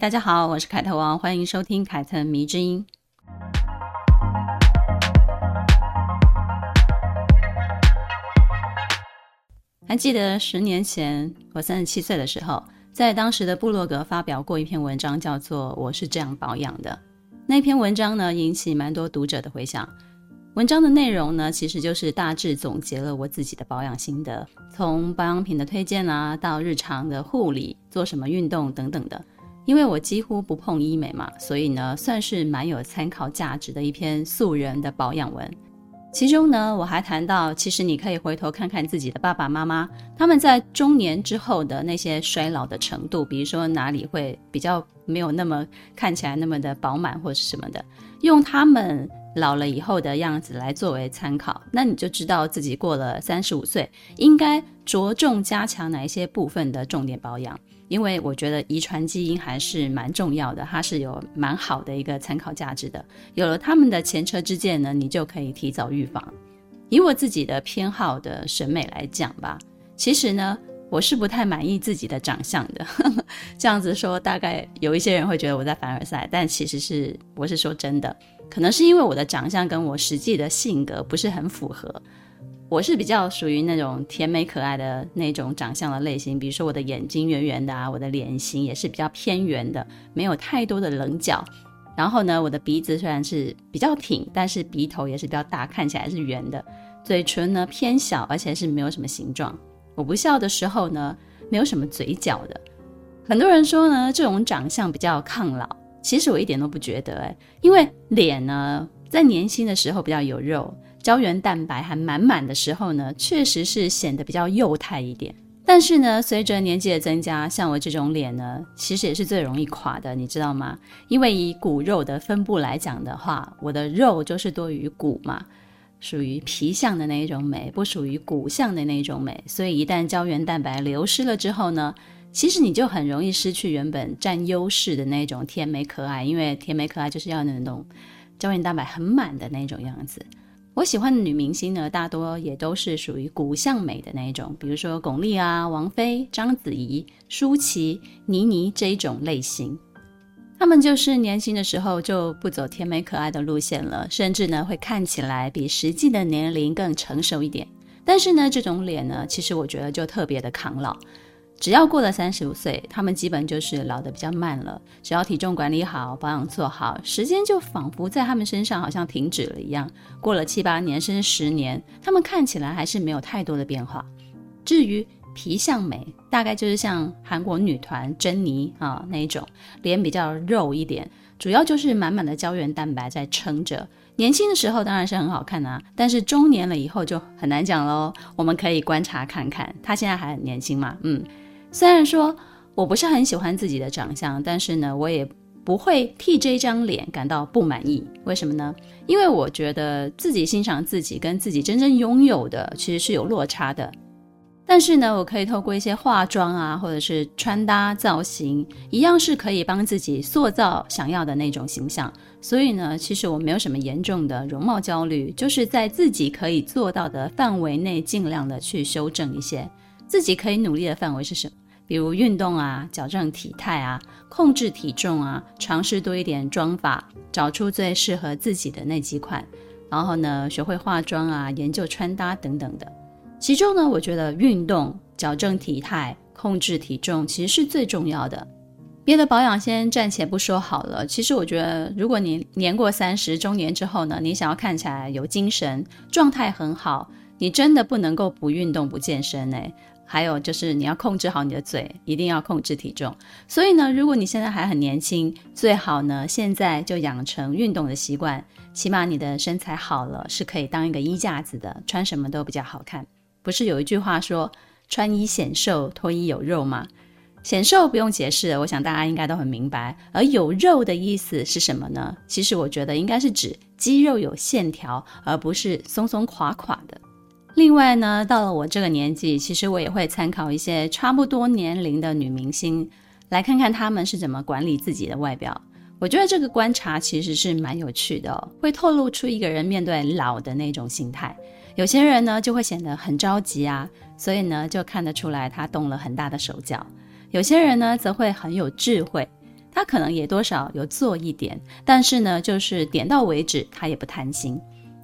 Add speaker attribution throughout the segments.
Speaker 1: 大家好，我是凯特王，欢迎收听凯特迷之音。还记得十年前我三十七岁的时候，在当时的部落格发表过一篇文章，叫做《我是这样保养的》。那篇文章呢，引起蛮多读者的回响。文章的内容呢，其实就是大致总结了我自己的保养心得，从保养品的推荐啊，到日常的护理、做什么运动等等的。因为我几乎不碰医美嘛，所以呢，算是蛮有参考价值的一篇素人的保养文。其中呢，我还谈到，其实你可以回头看看自己的爸爸妈妈，他们在中年之后的那些衰老的程度，比如说哪里会比较没有那么看起来那么的饱满或是什么的，用他们老了以后的样子来作为参考，那你就知道自己过了三十五岁，应该着重加强哪一些部分的重点保养。因为我觉得遗传基因还是蛮重要的，它是有蛮好的一个参考价值的。有了他们的前车之鉴呢，你就可以提早预防。以我自己的偏好的审美来讲吧，其实呢，我是不太满意自己的长相的。这样子说，大概有一些人会觉得我在凡尔赛，但其实是我是说真的，可能是因为我的长相跟我实际的性格不是很符合。我是比较属于那种甜美可爱的那种长相的类型，比如说我的眼睛圆圆的啊，我的脸型也是比较偏圆的，没有太多的棱角。然后呢，我的鼻子虽然是比较挺，但是鼻头也是比较大，看起来是圆的。嘴唇呢偏小，而且是没有什么形状。我不笑的时候呢，没有什么嘴角的。很多人说呢，这种长相比较抗老，其实我一点都不觉得哎，因为脸呢在年轻的时候比较有肉。胶原蛋白还满满的时候呢，确实是显得比较幼态一点。但是呢，随着年纪的增加，像我这种脸呢，其实也是最容易垮的，你知道吗？因为以骨肉的分布来讲的话，我的肉就是多于骨嘛，属于皮相的那一种美，不属于骨相的那一种美。所以一旦胶原蛋白流失了之后呢，其实你就很容易失去原本占优势的那种甜美可爱，因为甜美可爱就是要那种胶原蛋白很满的那种样子。我喜欢的女明星呢，大多也都是属于骨相美的那一种，比如说巩俐啊、王菲、章子怡、舒淇、倪妮这一种类型。她们就是年轻的时候就不走甜美可爱的路线了，甚至呢会看起来比实际的年龄更成熟一点。但是呢，这种脸呢，其实我觉得就特别的抗老。只要过了三十五岁，他们基本就是老得比较慢了。只要体重管理好，保养做好，时间就仿佛在他们身上好像停止了一样。过了七八年甚至十年，他们看起来还是没有太多的变化。至于皮相美，大概就是像韩国女团珍妮啊那一种，脸比较肉一点，主要就是满满的胶原蛋白在撑着。年轻的时候当然是很好看啊，但是中年了以后就很难讲喽。我们可以观察看看，她现在还很年轻嘛，嗯。虽然说我不是很喜欢自己的长相，但是呢，我也不会替这张脸感到不满意。为什么呢？因为我觉得自己欣赏自己跟自己真正拥有的其实是有落差的。但是呢，我可以透过一些化妆啊，或者是穿搭造型，一样是可以帮自己塑造想要的那种形象。所以呢，其实我没有什么严重的容貌焦虑，就是在自己可以做到的范围内，尽量的去修正一些。自己可以努力的范围是什么？比如运动啊，矫正体态啊，控制体重啊，尝试多一点妆法，找出最适合自己的那几款，然后呢，学会化妆啊，研究穿搭等等的。其中呢，我觉得运动、矫正体态、控制体重其实是最重要的。别的保养先暂且不说好了。其实我觉得，如果你年过三十，中年之后呢，你想要看起来有精神，状态很好，你真的不能够不运动、不健身哎。还有就是你要控制好你的嘴，一定要控制体重。所以呢，如果你现在还很年轻，最好呢现在就养成运动的习惯，起码你的身材好了是可以当一个衣架子的，穿什么都比较好看。不是有一句话说“穿衣显瘦，脱衣有肉”吗？显瘦不用解释，我想大家应该都很明白。而有肉的意思是什么呢？其实我觉得应该是指肌肉有线条，而不是松松垮垮的。另外呢，到了我这个年纪，其实我也会参考一些差不多年龄的女明星，来看看她们是怎么管理自己的外表。我觉得这个观察其实是蛮有趣的，会透露出一个人面对老的那种心态。有些人呢就会显得很着急啊，所以呢就看得出来他动了很大的手脚。有些人呢则会很有智慧，他可能也多少有做一点，但是呢就是点到为止，他也不贪心。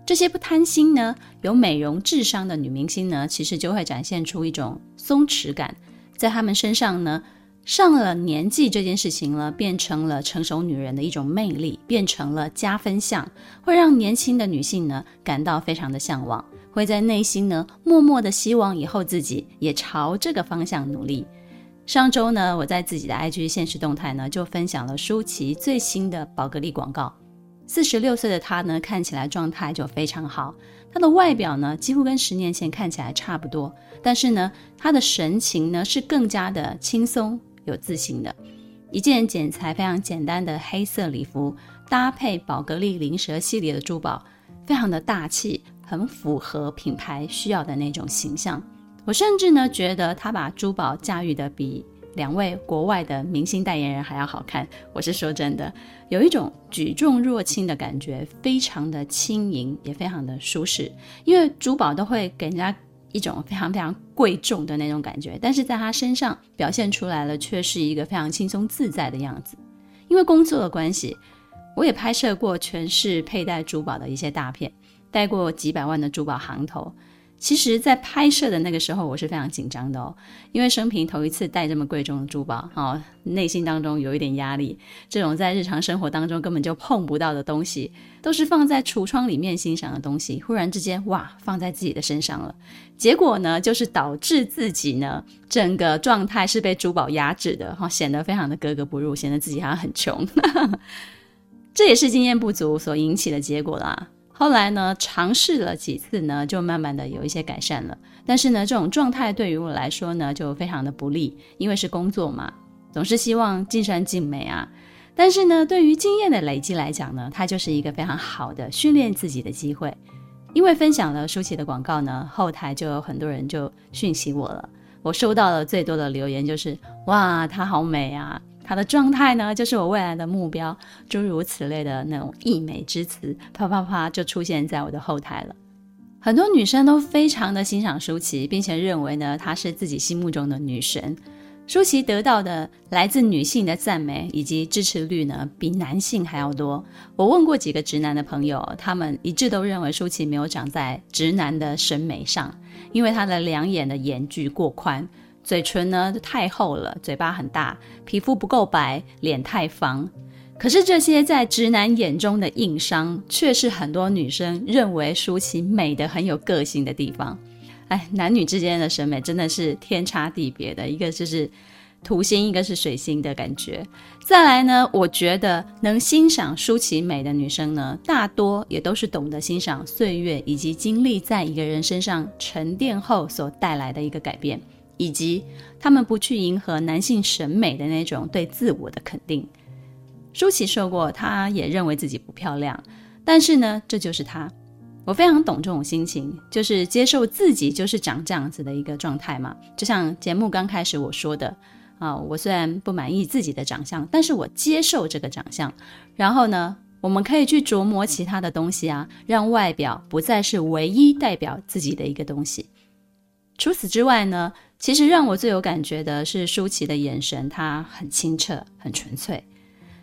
Speaker 1: 这些不贪心呢，有美容智商的女明星呢，其实就会展现出一种松弛感，在她们身上呢。上了年纪这件事情呢，变成了成熟女人的一种魅力，变成了加分项，会让年轻的女性呢感到非常的向往，会在内心呢默默的希望以后自己也朝这个方向努力。上周呢，我在自己的 IG 现实动态呢就分享了舒淇最新的宝格丽广告。四十六岁的她呢，看起来状态就非常好，她的外表呢几乎跟十年前看起来差不多，但是呢，她的神情呢是更加的轻松。有自信的一件剪裁非常简单的黑色礼服，搭配宝格丽灵蛇系列的珠宝，非常的大气，很符合品牌需要的那种形象。我甚至呢觉得她把珠宝驾驭的比两位国外的明星代言人还要好看。我是说真的，有一种举重若轻的感觉，非常的轻盈，也非常的舒适。因为珠宝都会给人家。一种非常非常贵重的那种感觉，但是在他身上表现出来了，却是一个非常轻松自在的样子。因为工作的关系，我也拍摄过全是佩戴珠宝的一些大片，带过几百万的珠宝行头。其实，在拍摄的那个时候，我是非常紧张的哦，因为生平头一次戴这么贵重的珠宝，哦，内心当中有一点压力。这种在日常生活当中根本就碰不到的东西，都是放在橱窗里面欣赏的东西，忽然之间，哇，放在自己的身上了。结果呢，就是导致自己呢，整个状态是被珠宝压制的，哈、哦，显得非常的格格不入，显得自己好像很穷。这也是经验不足所引起的结果啦。后来呢，尝试了几次呢，就慢慢的有一些改善了。但是呢，这种状态对于我来说呢，就非常的不利，因为是工作嘛，总是希望尽善尽美啊。但是呢，对于经验的累积来讲呢，它就是一个非常好的训练自己的机会。因为分享了舒淇的广告呢，后台就有很多人就讯息我了。我收到了最多的留言就是：哇，她好美啊！她的状态呢，就是我未来的目标，诸如此类的那种溢美之词，啪啪啪就出现在我的后台了。很多女生都非常的欣赏舒淇，并且认为呢，她是自己心目中的女神。舒淇得到的来自女性的赞美以及支持率呢，比男性还要多。我问过几个直男的朋友，他们一致都认为舒淇没有长在直男的审美上，因为她的两眼的眼距过宽。嘴唇呢太厚了，嘴巴很大，皮肤不够白，脸太方。可是这些在直男眼中的硬伤，却是很多女生认为舒淇美的很有个性的地方。哎，男女之间的审美真的是天差地别的，一个就是土星，一个是水星的感觉。再来呢，我觉得能欣赏舒淇美的女生呢，大多也都是懂得欣赏岁月以及经历在一个人身上沉淀后所带来的一个改变。以及他们不去迎合男性审美的那种对自我的肯定。舒淇说过，她也认为自己不漂亮，但是呢，这就是她。我非常懂这种心情，就是接受自己就是长这样子的一个状态嘛。就像节目刚开始我说的啊，我虽然不满意自己的长相，但是我接受这个长相。然后呢，我们可以去琢磨其他的东西啊，让外表不再是唯一代表自己的一个东西。除此之外呢，其实让我最有感觉的是舒淇的眼神，她很清澈，很纯粹。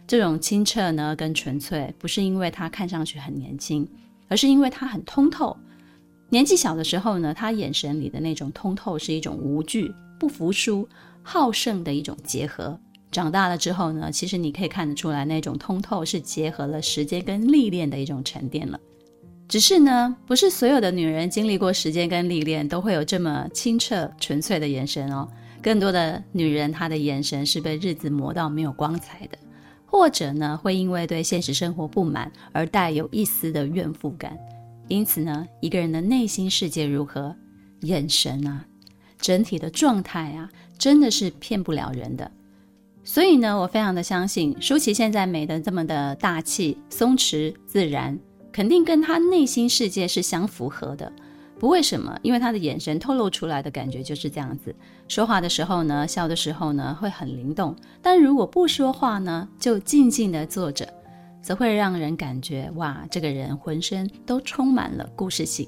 Speaker 1: 这种清澈呢，跟纯粹，不是因为她看上去很年轻，而是因为她很通透。年纪小的时候呢，她眼神里的那种通透是一种无惧、不服输、好胜的一种结合。长大了之后呢，其实你可以看得出来，那种通透是结合了时间跟历练的一种沉淀了。只是呢，不是所有的女人经历过时间跟历练，都会有这么清澈纯粹的眼神哦。更多的女人，她的眼神是被日子磨到没有光彩的，或者呢，会因为对现实生活不满而带有一丝的怨妇感。因此呢，一个人的内心世界如何，眼神啊，整体的状态啊，真的是骗不了人的。所以呢，我非常的相信舒淇现在美得这么的大气、松弛、自然。肯定跟他内心世界是相符合的，不为什么，因为他的眼神透露出来的感觉就是这样子。说话的时候呢，笑的时候呢，会很灵动；但如果不说话呢，就静静地坐着，则会让人感觉哇，这个人浑身都充满了故事性。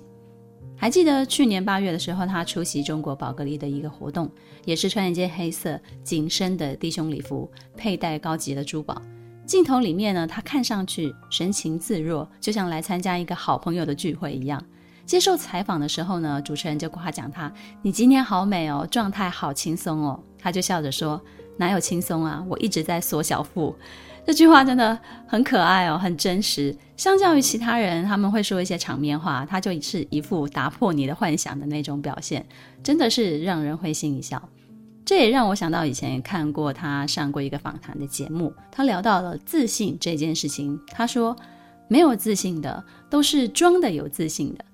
Speaker 1: 还记得去年八月的时候，他出席中国宝格丽的一个活动，也是穿一件黑色紧身的低胸礼服，佩戴高级的珠宝。镜头里面呢，他看上去神情自若，就像来参加一个好朋友的聚会一样。接受采访的时候呢，主持人就夸奖他：“你今天好美哦，状态好轻松哦。”他就笑着说：“哪有轻松啊，我一直在缩小腹。”这句话真的很可爱哦，很真实。相较于其他人，他们会说一些场面话，他就是一副打破你的幻想的那种表现，真的是让人会心一笑。这也让我想到以前看过他上过一个访谈的节目，他聊到了自信这件事情。他说：“没有自信的，都是装的有自信的。”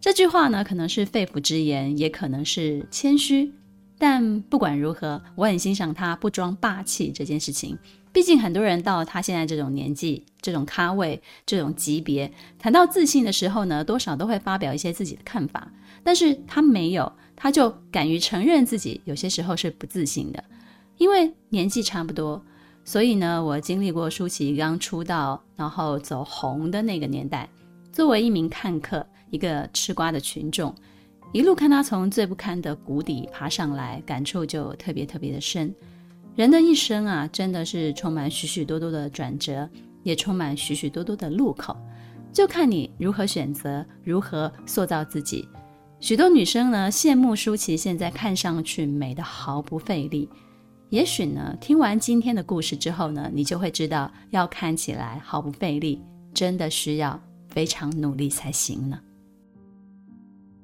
Speaker 1: 这句话呢，可能是肺腑之言，也可能是谦虚。但不管如何，我很欣赏他不装霸气这件事情。毕竟很多人到了他现在这种年纪、这种咖位、这种级别，谈到自信的时候呢，多少都会发表一些自己的看法。但是他没有，他就敢于承认自己有些时候是不自信的。因为年纪差不多，所以呢，我经历过舒淇刚出道，然后走红的那个年代。作为一名看客，一个吃瓜的群众。一路看他从最不堪的谷底爬上来，感触就特别特别的深。人的一生啊，真的是充满许许多多的转折，也充满许许多多的路口，就看你如何选择，如何塑造自己。许多女生呢，羡慕舒淇现在看上去美得毫不费力。也许呢，听完今天的故事之后呢，你就会知道，要看起来毫不费力，真的需要非常努力才行呢。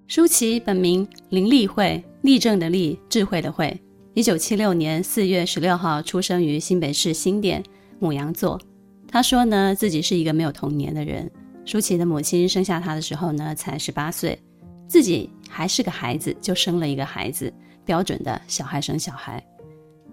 Speaker 1: 舒淇本名林立慧，立正的立，智慧的慧。一九七六年四月十六号出生于新北市新店，牡羊座。他说呢，自己是一个没有童年的人。舒淇的母亲生下他的时候呢，才十八岁，自己还是个孩子就生了一个孩子，标准的小孩生小孩。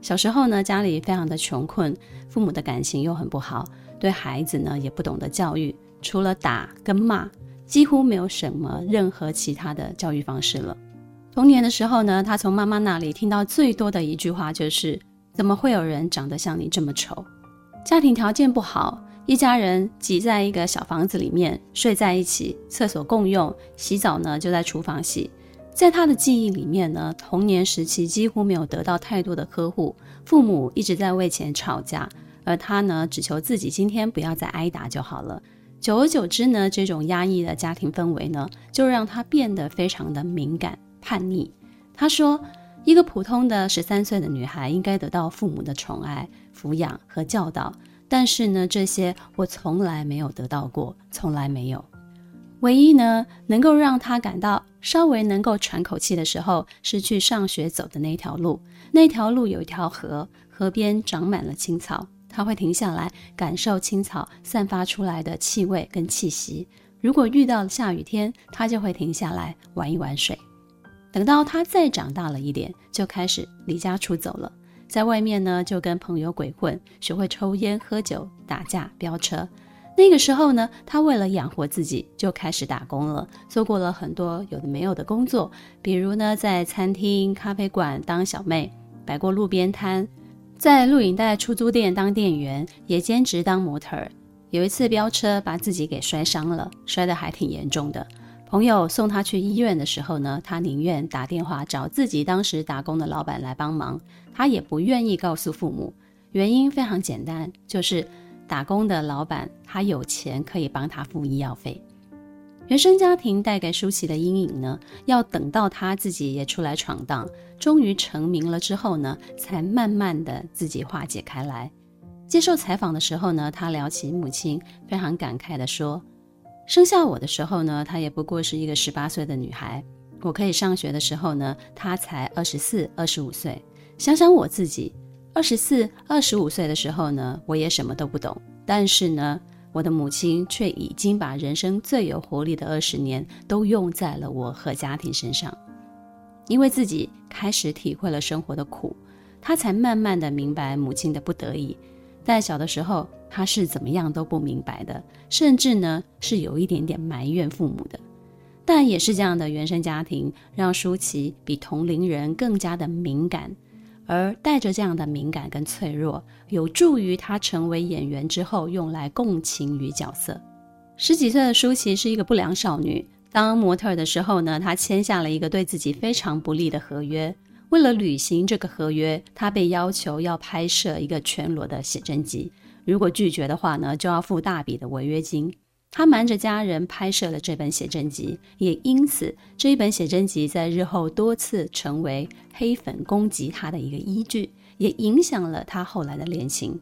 Speaker 1: 小时候呢，家里非常的穷困，父母的感情又很不好，对孩子呢也不懂得教育，除了打跟骂。几乎没有什么任何其他的教育方式了。童年的时候呢，他从妈妈那里听到最多的一句话就是：“怎么会有人长得像你这么丑？”家庭条件不好，一家人挤在一个小房子里面睡在一起，厕所共用，洗澡呢就在厨房洗。在他的记忆里面呢，童年时期几乎没有得到太多的呵护，父母一直在为钱吵架，而他呢只求自己今天不要再挨打就好了。久而久之呢，这种压抑的家庭氛围呢，就让他变得非常的敏感、叛逆。他说，一个普通的十三岁的女孩应该得到父母的宠爱、抚养和教导，但是呢，这些我从来没有得到过，从来没有。唯一呢，能够让他感到稍微能够喘口气的时候，是去上学走的那条路。那条路有一条河，河边长满了青草。他会停下来感受青草散发出来的气味跟气息。如果遇到下雨天，他就会停下来玩一玩水。等到他再长大了一点，就开始离家出走了。在外面呢，就跟朋友鬼混，学会抽烟、喝酒、打架、飙车。那个时候呢，他为了养活自己，就开始打工了，做过了很多有的没有的工作，比如呢，在餐厅、咖啡馆当小妹，摆过路边摊。在录影带出租店当店员，也兼职当模特儿。有一次飙车，把自己给摔伤了，摔得还挺严重的。朋友送他去医院的时候呢，他宁愿打电话找自己当时打工的老板来帮忙，他也不愿意告诉父母。原因非常简单，就是打工的老板他有钱可以帮他付医药费。原生家庭带给舒淇的阴影呢，要等到他自己也出来闯荡，终于成名了之后呢，才慢慢的自己化解开来。接受采访的时候呢，他聊起母亲，非常感慨的说：“生下我的时候呢，她也不过是一个十八岁的女孩。我可以上学的时候呢，她才二十四、二十五岁。想想我自己，二十四、二十五岁的时候呢，我也什么都不懂。但是呢。”我的母亲却已经把人生最有活力的二十年都用在了我和家庭身上，因为自己开始体会了生活的苦，她才慢慢的明白母亲的不得已。但小的时候，她是怎么样都不明白的，甚至呢是有一点点埋怨父母的。但也是这样的原生家庭，让舒淇比同龄人更加的敏感，而带着这样的敏感跟脆弱，有助于她成为演员之后用来共情于角色。十几岁的舒淇是一个不良少女，当模特的时候呢，她签下了一个对自己非常不利的合约。为了履行这个合约，她被要求要拍摄一个全裸的写真集，如果拒绝的话呢，就要付大笔的违约金。他瞒着家人拍摄了这本写真集，也因此这一本写真集在日后多次成为黑粉攻击他的一个依据，也影响了他后来的恋情。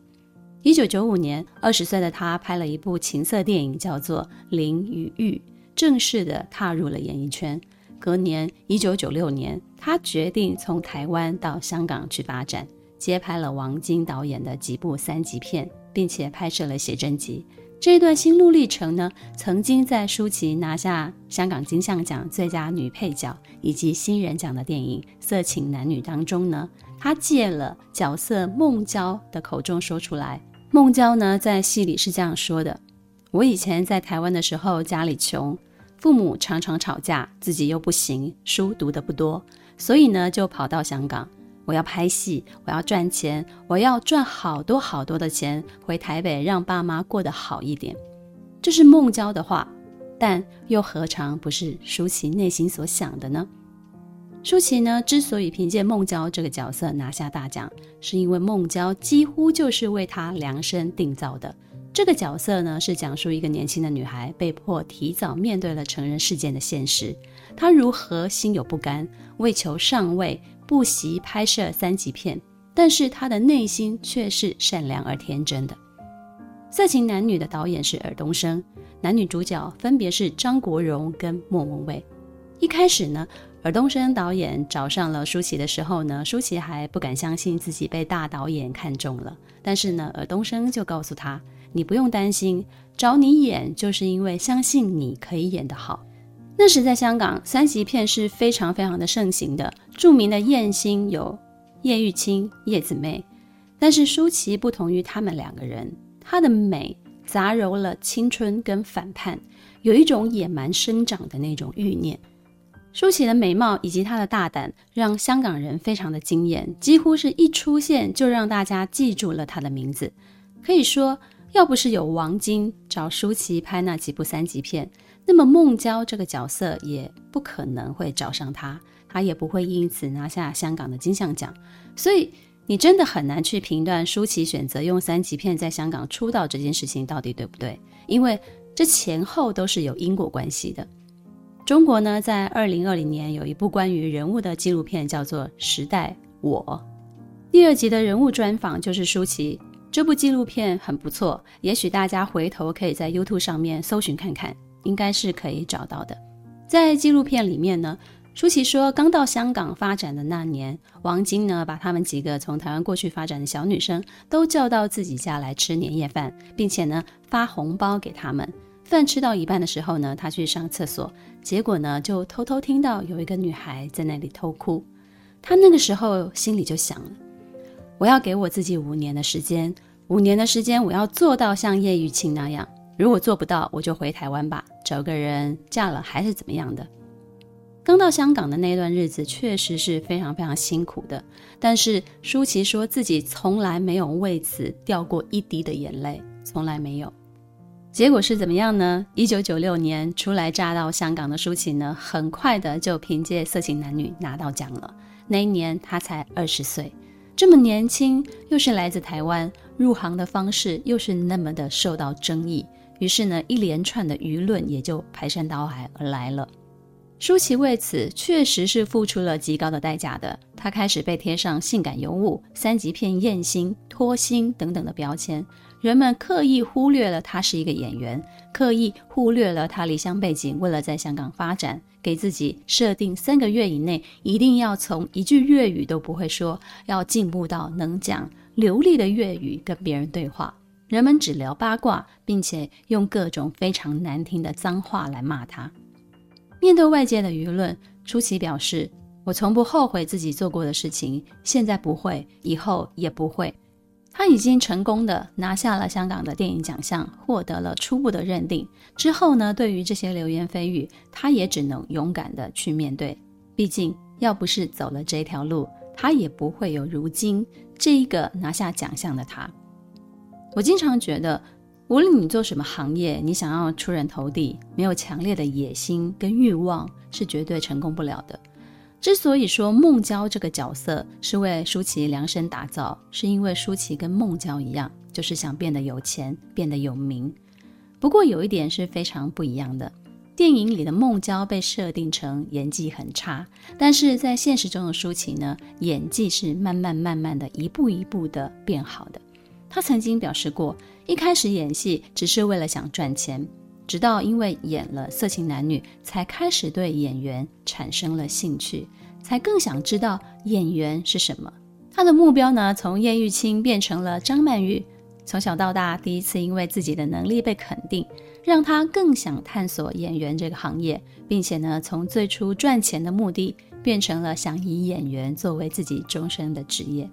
Speaker 1: 一九九五年，二十岁的他拍了一部情色电影，叫做《林与玉》，正式的踏入了演艺圈。隔年，一九九六年，他决定从台湾到香港去发展，接拍了王晶导演的几部三级片，并且拍摄了写真集。这段心路历程呢，曾经在舒淇拿下香港金像奖最佳女配角以及新人奖的电影《色情男女》当中呢，她借了角色孟娇的口中说出来。孟娇呢，在戏里是这样说的：“我以前在台湾的时候，家里穷，父母常常吵架，自己又不行，书读得不多，所以呢，就跑到香港。”我要拍戏，我要赚钱，我要赚好多好多的钱，回台北让爸妈过得好一点。这是孟娇的话，但又何尝不是舒淇内心所想的呢？舒淇呢，之所以凭借孟娇这个角色拿下大奖，是因为孟娇几乎就是为她量身定造的。这个角色呢，是讲述一个年轻的女孩被迫提早面对了成人世界的现实，她如何心有不甘，为求上位。不惜拍摄三级片，但是他的内心却是善良而天真的。《色情男女》的导演是尔冬升，男女主角分别是张国荣跟莫文蔚。一开始呢，尔冬升导演找上了舒淇的时候呢，舒淇还不敢相信自己被大导演看中了。但是呢，尔冬升就告诉他：“你不用担心，找你演就是因为相信你可以演得好。”那时在香港，三级片是非常非常的盛行的。著名的艳星有叶玉卿、叶子妹，但是舒淇不同于他们两个人，她的美杂糅了青春跟反叛，有一种野蛮生长的那种欲念。舒淇的美貌以及她的大胆，让香港人非常的惊艳，几乎是一出现就让大家记住了她的名字。可以说，要不是有王晶找舒淇拍那几部三级片。那么孟娇这个角色也不可能会找上他，他也不会因此拿下香港的金像奖。所以你真的很难去评断舒淇选择用三级片在香港出道这件事情到底对不对，因为这前后都是有因果关系的。中国呢，在二零二零年有一部关于人物的纪录片，叫做《时代我》，第二集的人物专访就是舒淇。这部纪录片很不错，也许大家回头可以在 YouTube 上面搜寻看看。应该是可以找到的。在纪录片里面呢，舒淇说，刚到香港发展的那年，王晶呢把他们几个从台湾过去发展的小女生都叫到自己家来吃年夜饭，并且呢发红包给他们。饭吃到一半的时候呢，他去上厕所，结果呢就偷偷听到有一个女孩在那里偷哭。他那个时候心里就想了，我要给我自己五年的时间，五年的时间我要做到像叶玉卿那样。如果做不到，我就回台湾吧，找个人嫁了还是怎么样的。刚到香港的那段日子确实是非常非常辛苦的，但是舒淇说自己从来没有为此掉过一滴的眼泪，从来没有。结果是怎么样呢？一九九六年初来乍到香港的舒淇呢，很快的就凭借《色情男女》拿到奖了。那一年她才二十岁，这么年轻，又是来自台湾，入行的方式又是那么的受到争议。于是呢，一连串的舆论也就排山倒海而来了。舒淇为此确实是付出了极高的代价的。她开始被贴上性感尤物、三级片艳星、脱星等等的标签，人们刻意忽略了她是一个演员，刻意忽略了她离乡背景，为了在香港发展，给自己设定三个月以内一定要从一句粤语都不会说，要进步到能讲流利的粤语跟别人对话。人们只聊八卦，并且用各种非常难听的脏话来骂他。面对外界的舆论，舒淇表示：“我从不后悔自己做过的事情，现在不会，以后也不会。他已经成功的拿下了香港的电影奖项，获得了初步的认定。之后呢，对于这些流言蜚语，他也只能勇敢的去面对。毕竟，要不是走了这条路，他也不会有如今这一个拿下奖项的他。我经常觉得，无论你做什么行业，你想要出人头地，没有强烈的野心跟欲望，是绝对成功不了的。之所以说孟郊这个角色是为舒淇量身打造，是因为舒淇跟孟郊一样，就是想变得有钱，变得有名。不过有一点是非常不一样的，电影里的孟郊被设定成演技很差，但是在现实中的舒淇呢，演技是慢慢慢慢的一步一步的变好的。他曾经表示过，一开始演戏只是为了想赚钱。直到因为演了色情男女，才开始对演员产生了兴趣，才更想知道演员是什么。他的目标呢，从叶玉卿变成了张曼玉。从小到大，第一次因为自己的能力被肯定，让他更想探索演员这个行业，并且呢，从最初赚钱的目的，变成了想以演员作为自己终身的职业。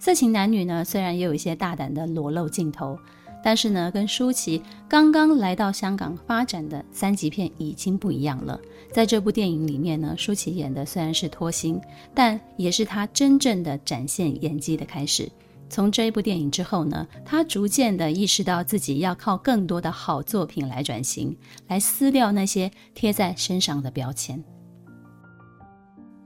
Speaker 1: 色情男女呢，虽然也有一些大胆的裸露镜头。但是呢，跟舒淇刚刚来到香港发展的三级片已经不一样了。在这部电影里面呢，舒淇演的虽然是脱星，但也是她真正的展现演技的开始。从这一部电影之后呢，她逐渐的意识到自己要靠更多的好作品来转型，来撕掉那些贴在身上的标签。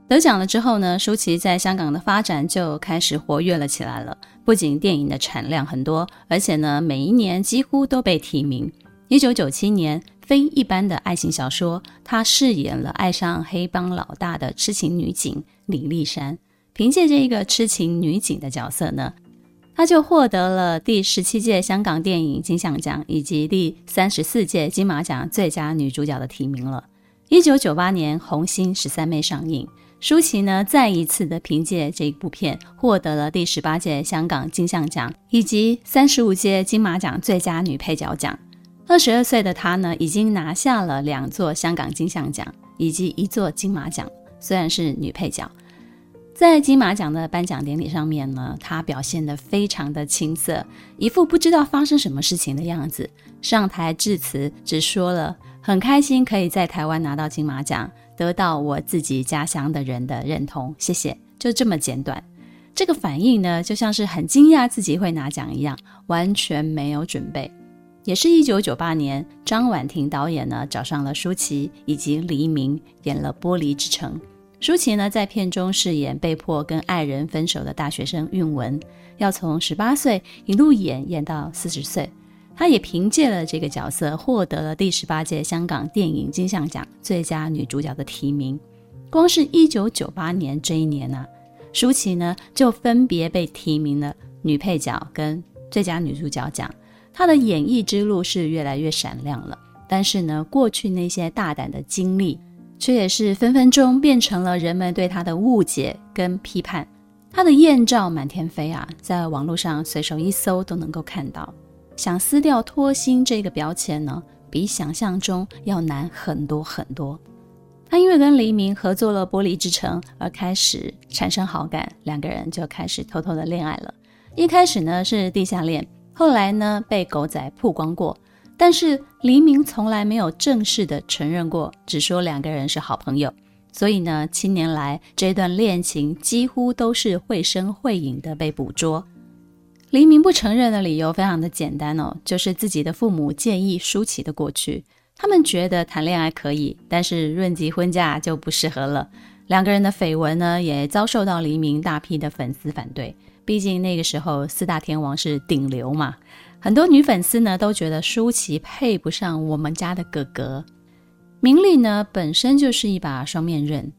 Speaker 1: 得奖了之后呢，舒淇在香港的发展就开始活跃了起来了。不仅电影的产量很多，而且呢，每一年几乎都被提名。一九九七年，《非一般的爱情小说》，她饰演了爱上黑帮老大的痴情女警李丽珊。凭借这一个痴情女警的角色呢，她就获得了第十七届香港电影金像奖以及第三十四届金马奖最佳女主角的提名了。一九九八年，《红星十三妹》上映。舒淇呢，再一次的凭借这部片获得了第十八届香港金像奖以及三十五届金马奖最佳女配角奖。二十二岁的她呢，已经拿下了两座香港金像奖以及一座金马奖，虽然是女配角。在金马奖的颁奖典礼上面呢，她表现得非常的青涩，一副不知道发生什么事情的样子。上台致辞只说了很开心可以在台湾拿到金马奖。得到我自己家乡的人的认同，谢谢，就这么简短。这个反应呢，就像是很惊讶自己会拿奖一样，完全没有准备。也是一九九八年，张婉婷导演呢找上了舒淇以及黎明演了《玻璃之城》。舒淇呢在片中饰演被迫跟爱人分手的大学生韵文，要从十八岁一路演演到四十岁。她也凭借了这个角色获得了第十八届香港电影金像奖最佳女主角的提名。光是一九九八年这一年啊，舒淇呢就分别被提名了女配角跟最佳女主角奖。她的演艺之路是越来越闪亮了，但是呢，过去那些大胆的经历，却也是分分钟变成了人们对她的误解跟批判。她的艳照满天飞啊，在网络上随手一搜都能够看到。想撕掉脱星这个标签呢，比想象中要难很多很多。他因为跟黎明合作了《玻璃之城》而开始产生好感，两个人就开始偷偷的恋爱了。一开始呢是地下恋，后来呢被狗仔曝光过，但是黎明从来没有正式的承认过，只说两个人是好朋友。所以呢，七年来这段恋情几乎都是绘声绘影的被捕捉。黎明不承认的理由非常的简单哦，就是自己的父母介意舒淇的过去，他们觉得谈恋爱可以，但是论及婚嫁就不适合了。两个人的绯闻呢，也遭受到黎明大批的粉丝反对，毕竟那个时候四大天王是顶流嘛，很多女粉丝呢都觉得舒淇配不上我们家的哥哥。名利呢本身就是一把双面刃，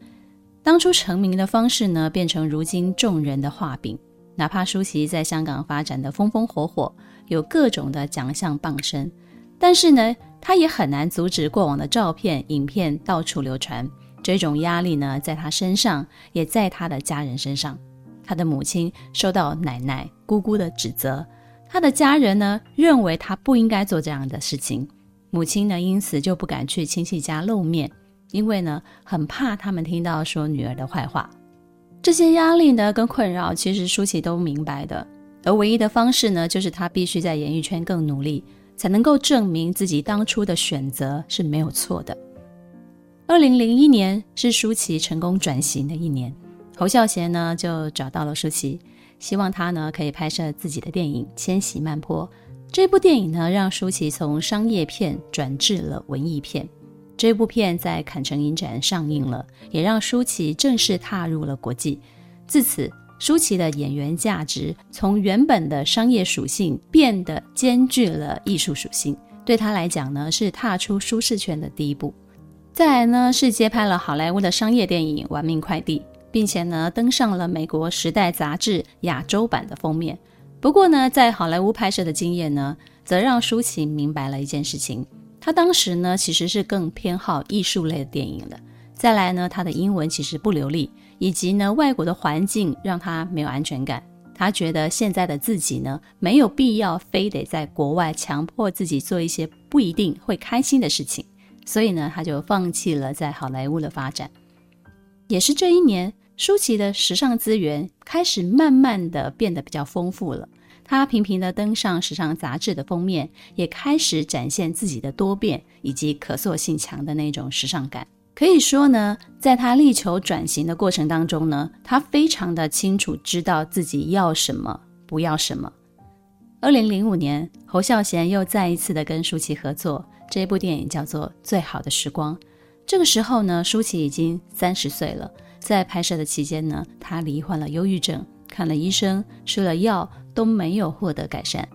Speaker 1: 当初成名的方式呢，变成如今众人的画饼。哪怕舒淇在香港发展的风风火火，有各种的奖项傍身，但是呢，她也很难阻止过往的照片、影片到处流传。这种压力呢，在她身上，也在她的家人身上。她的母亲受到奶奶、姑姑的指责，她的家人呢，认为她不应该做这样的事情。母亲呢，因此就不敢去亲戚家露面，因为呢，很怕他们听到说女儿的坏话。这些压力呢，跟困扰，其实舒淇都明白的。而唯一的方式呢，就是她必须在演艺圈更努力，才能够证明自己当初的选择是没有错的。二零零一年是舒淇成功转型的一年，侯孝贤呢就找到了舒淇，希望她呢可以拍摄自己的电影《千禧曼波》。这部电影呢，让舒淇从商业片转至了文艺片。这部片在坎城影展上映了，也让舒淇正式踏入了国际。自此，舒淇的演员价值从原本的商业属性变得兼具了艺术属性，对她来讲呢，是踏出舒适圈的第一步。再来呢，是接拍了好莱坞的商业电影《玩命快递》，并且呢，登上了美国《时代》杂志亚洲版的封面。不过呢，在好莱坞拍摄的经验呢，则让舒淇明白了一件事情：他当时呢，其实是更偏好艺术类的电影的。再来呢，他的英文其实不流利，以及呢，外国的环境让他没有安全感。他觉得现在的自己呢，没有必要非得在国外强迫自己做一些不一定会开心的事情。所以呢，他就放弃了在好莱坞的发展。也是这一年，舒淇的时尚资源开始慢慢的变得比较丰富了。他频频的登上时尚杂志的封面，也开始展现自己的多变以及可塑性强的那种时尚感。可以说呢，在他力求转型的过程当中呢，他非常的清楚知道自己要什么，不要什么。二零零五年，侯孝贤又再一次的跟舒淇合作。这部电影叫做《最好的时光》。这个时候呢，舒淇已经三十岁了。在拍摄的期间呢，她罹患了忧郁症，看了医生，吃了药，都没有获得改善。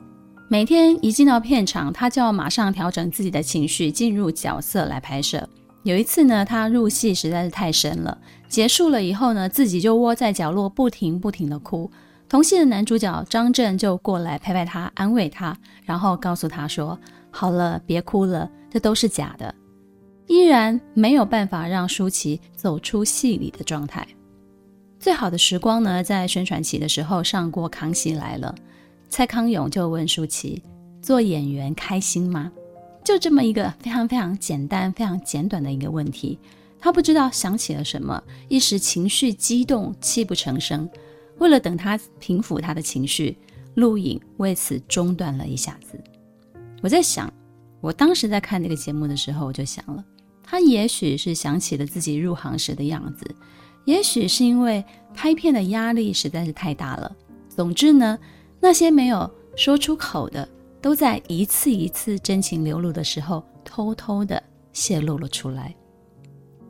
Speaker 1: 每天一进到片场，她就要马上调整自己的情绪，进入角色来拍摄。有一次呢，她入戏实在是太深了，结束了以后呢，自己就窝在角落，不停不停的哭。同戏的男主角张震就过来拍拍她，安慰她，然后告诉她说。好了，别哭了，这都是假的。依然没有办法让舒淇走出戏里的状态。最好的时光呢，在宣传期的时候上过《康熙来了》，蔡康永就问舒淇：“做演员开心吗？”就这么一个非常非常简单、非常简短的一个问题，他不知道想起了什么，一时情绪激动，泣不成声。为了等他平复他的情绪，录影为此中断了一下子。我在想，我当时在看那个节目的时候，我就想了，他也许是想起了自己入行时的样子，也许是因为拍片的压力实在是太大了。总之呢，那些没有说出口的，都在一次一次真情流露的时候，偷偷的泄露了出来。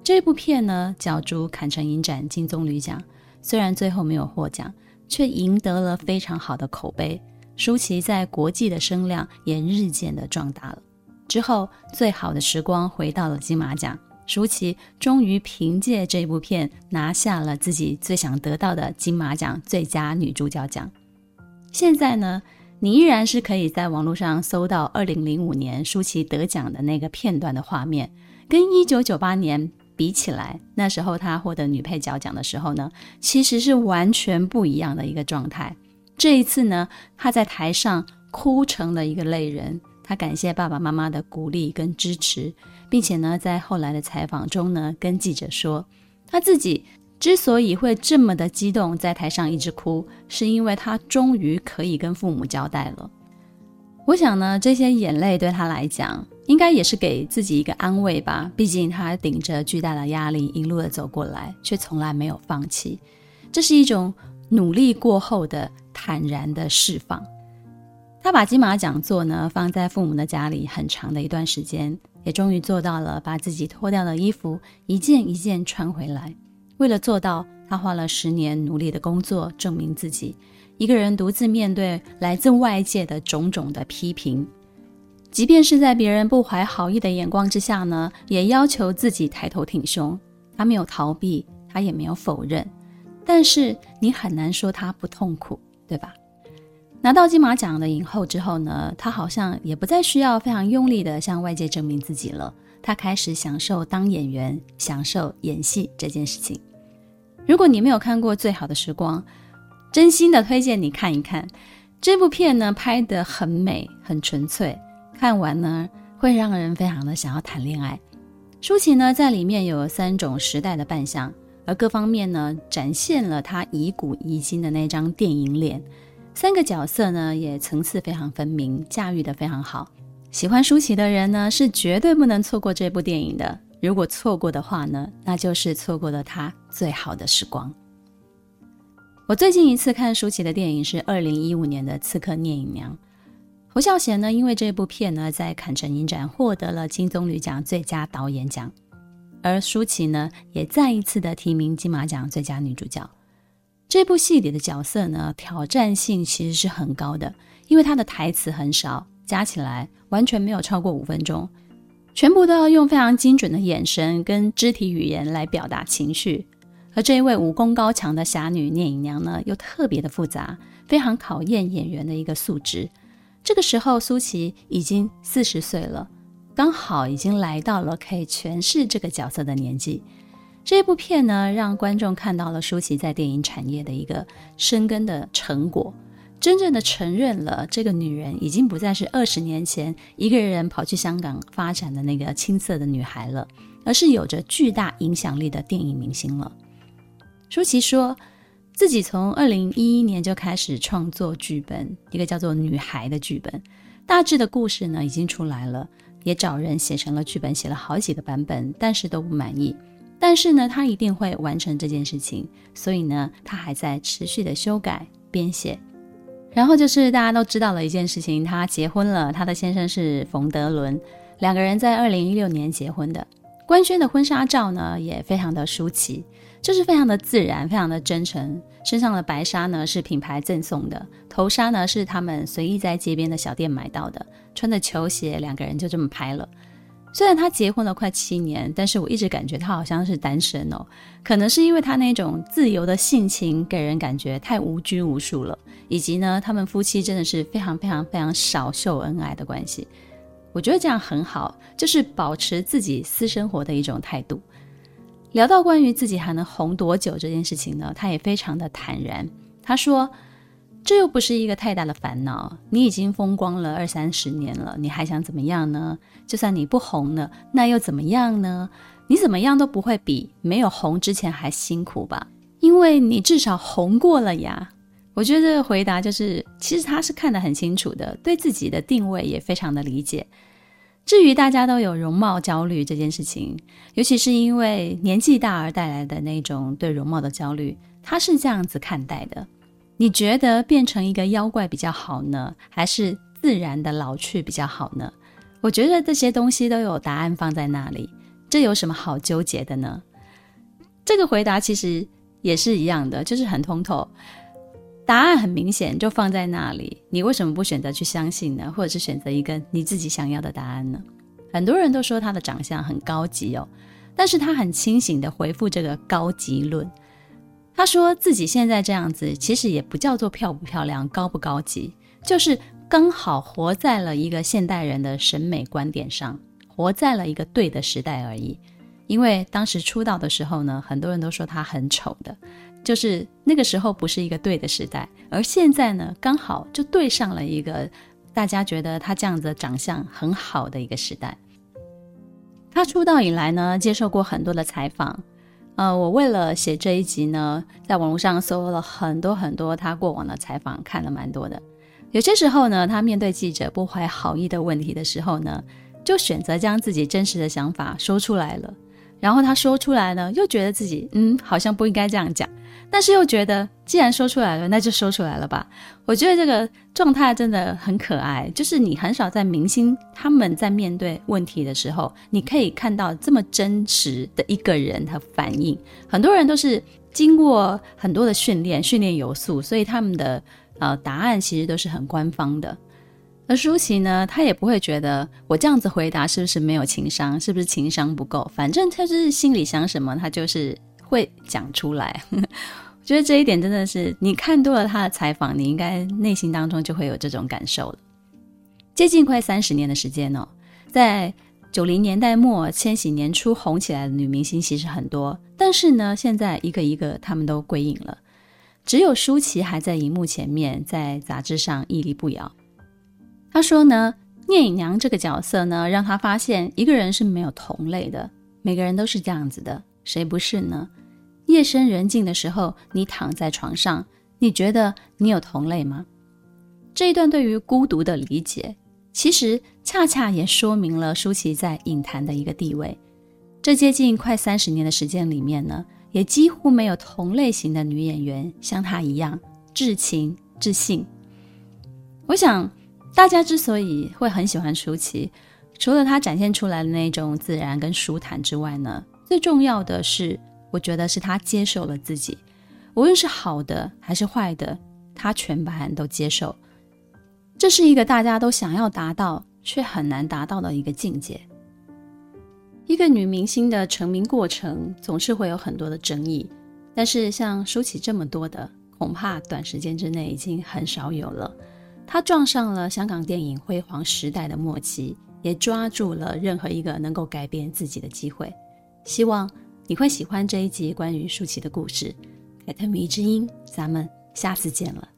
Speaker 1: 这部片呢，角逐坎城影展金棕榈奖，虽然最后没有获奖，却赢得了非常好的口碑。舒淇在国际的声量也日渐的壮大了。之后，最好的时光回到了金马奖，舒淇终于凭借这部片拿下了自己最想得到的金马奖最佳女主角奖。现在呢，你依然是可以在网络上搜到2005年舒淇得奖的那个片段的画面，跟1998年比起来，那时候她获得女配角奖的时候呢，其实是完全不一样的一个状态。这一次呢，他在台上哭成了一个泪人。他感谢爸爸妈妈的鼓励跟支持，并且呢，在后来的采访中呢，跟记者说，他自己之所以会这么的激动，在台上一直哭，是因为他终于可以跟父母交代了。我想呢，这些眼泪对他来讲，应该也是给自己一个安慰吧。毕竟他顶着巨大的压力一路的走过来，却从来没有放弃。这是一种努力过后的。坦然的释放，他把金马奖座呢放在父母的家里很长的一段时间，也终于做到了把自己脱掉的衣服一件一件穿回来。为了做到，他花了十年努力的工作，证明自己一个人独自面对来自外界的种种的批评，即便是在别人不怀好意的眼光之下呢，也要求自己抬头挺胸。他没有逃避，他也没有否认，但是你很难说他不痛苦。对吧？拿到金马奖的影后之后呢，她好像也不再需要非常用力的向外界证明自己了。她开始享受当演员，享受演戏这件事情。如果你没有看过《最好的时光》，真心的推荐你看一看这部片呢，拍得很美，很纯粹，看完呢会让人非常的想要谈恋爱。舒淇呢在里面有三种时代的扮相。而各方面呢，展现了她以古疑今的那张电影脸，三个角色呢也层次非常分明，驾驭的非常好。喜欢舒淇的人呢是绝对不能错过这部电影的。如果错过的话呢，那就是错过了她最好的时光。我最近一次看舒淇的电影是二零一五年的《刺客聂隐娘》。侯孝贤呢，因为这部片呢，在坎城影展获得了金棕榈奖最佳导演奖，而舒淇呢，也再一次的提名金马奖最佳女主角。这部戏里的角色呢，挑战性其实是很高的，因为他的台词很少，加起来完全没有超过五分钟，全部都要用非常精准的眼神跟肢体语言来表达情绪。而这一位武功高强的侠女聂隐娘呢，又特别的复杂，非常考验演员的一个素质。这个时候，苏琪已经四十岁了，刚好已经来到了可以诠释这个角色的年纪。这部片呢，让观众看到了舒淇在电影产业的一个深耕的成果，真正的承认了这个女人已经不再是二十年前一个人跑去香港发展的那个青涩的女孩了，而是有着巨大影响力的电影明星了。舒淇说。自己从二零一一年就开始创作剧本，一个叫做《女孩》的剧本，大致的故事呢已经出来了，也找人写成了剧本，写了好几个版本，但是都不满意。但是呢，他一定会完成这件事情，所以呢，他还在持续的修改编写。然后就是大家都知道了一件事情，他结婚了，他的先生是冯德伦，两个人在二零一六年结婚的。官宣的婚纱照呢，也非常的舒淇。就是非常的自然，非常的真诚。身上的白纱呢是品牌赠送的，头纱呢是他们随意在街边的小店买到的。穿着球鞋，两个人就这么拍了。虽然他结婚了快七年，但是我一直感觉他好像是单身哦。可能是因为他那种自由的性情给人感觉太无拘无束了，以及呢，他们夫妻真的是非常非常非常少秀恩爱的关系。我觉得这样很好，就是保持自己私生活的一种态度。聊到关于自己还能红多久这件事情呢，他也非常的坦然。他说：“这又不是一个太大的烦恼，你已经风光了二三十年了，你还想怎么样呢？就算你不红了，那又怎么样呢？你怎么样都不会比没有红之前还辛苦吧？因为你至少红过了呀。”我觉得这个回答就是，其实他是看得很清楚的，对自己的定位也非常的理解。至于大家都有容貌焦虑这件事情，尤其是因为年纪大而带来的那种对容貌的焦虑，他是这样子看待的：你觉得变成一个妖怪比较好呢，还是自然的老去比较好呢？我觉得这些东西都有答案放在那里，这有什么好纠结的呢？这个回答其实也是一样的，就是很通透。答案很明显，就放在那里。你为什么不选择去相信呢？或者是选择一个你自己想要的答案呢？很多人都说他的长相很高级哦，但是他很清醒地回复这个高级论。他说自己现在这样子，其实也不叫做漂不漂亮、高不高级，就是刚好活在了一个现代人的审美观点上，活在了一个对的时代而已。因为当时出道的时候呢，很多人都说他很丑的。就是那个时候不是一个对的时代，而现在呢，刚好就对上了一个大家觉得他这样子长相很好的一个时代。他出道以来呢，接受过很多的采访，呃，我为了写这一集呢，在网络上搜了很多很多他过往的采访，看了蛮多的。有些时候呢，他面对记者不怀好意的问题的时候呢，就选择将自己真实的想法说出来了。然后他说出来呢，又觉得自己嗯，好像不应该这样讲。但是又觉得，既然说出来了，那就说出来了吧。我觉得这个状态真的很可爱，就是你很少在明星他们在面对问题的时候，你可以看到这么真实的一个人和反应。很多人都是经过很多的训练，训练有素，所以他们的呃答案其实都是很官方的。而舒淇呢，她也不会觉得我这样子回答是不是没有情商，是不是情商不够，反正她就是心里想什么，她就是。会讲出来，我觉得这一点真的是你看多了他的采访，你应该内心当中就会有这种感受了。接近快三十年的时间哦，在九零年代末、千禧年初红起来的女明星其实很多，但是呢，现在一个一个他们都归隐了，只有舒淇还在荧幕前面，在杂志上屹立不摇。他说呢，聂隐娘这个角色呢，让他发现一个人是没有同类的，每个人都是这样子的，谁不是呢？夜深人静的时候，你躺在床上，你觉得你有同类吗？这一段对于孤独的理解，其实恰恰也说明了舒淇在影坛的一个地位。这接近快三十年的时间里面呢，也几乎没有同类型的女演员像她一样至情至性。我想，大家之所以会很喜欢舒淇，除了她展现出来的那种自然跟舒坦之外呢，最重要的是，我觉得是她接受了自己，无论是好的还是坏的，她全盘都接受。这是一个大家都想要达到却很难达到的一个境界。一个女明星的成名过程总是会有很多的争议，但是像舒淇这么多的，恐怕短时间之内已经很少有了。她撞上了香港电影辉煌时代的末期，也抓住了任何一个能够改变自己的机会。希望你会喜欢这一集关于舒淇的故事。凯特迷之音，咱们下次见了。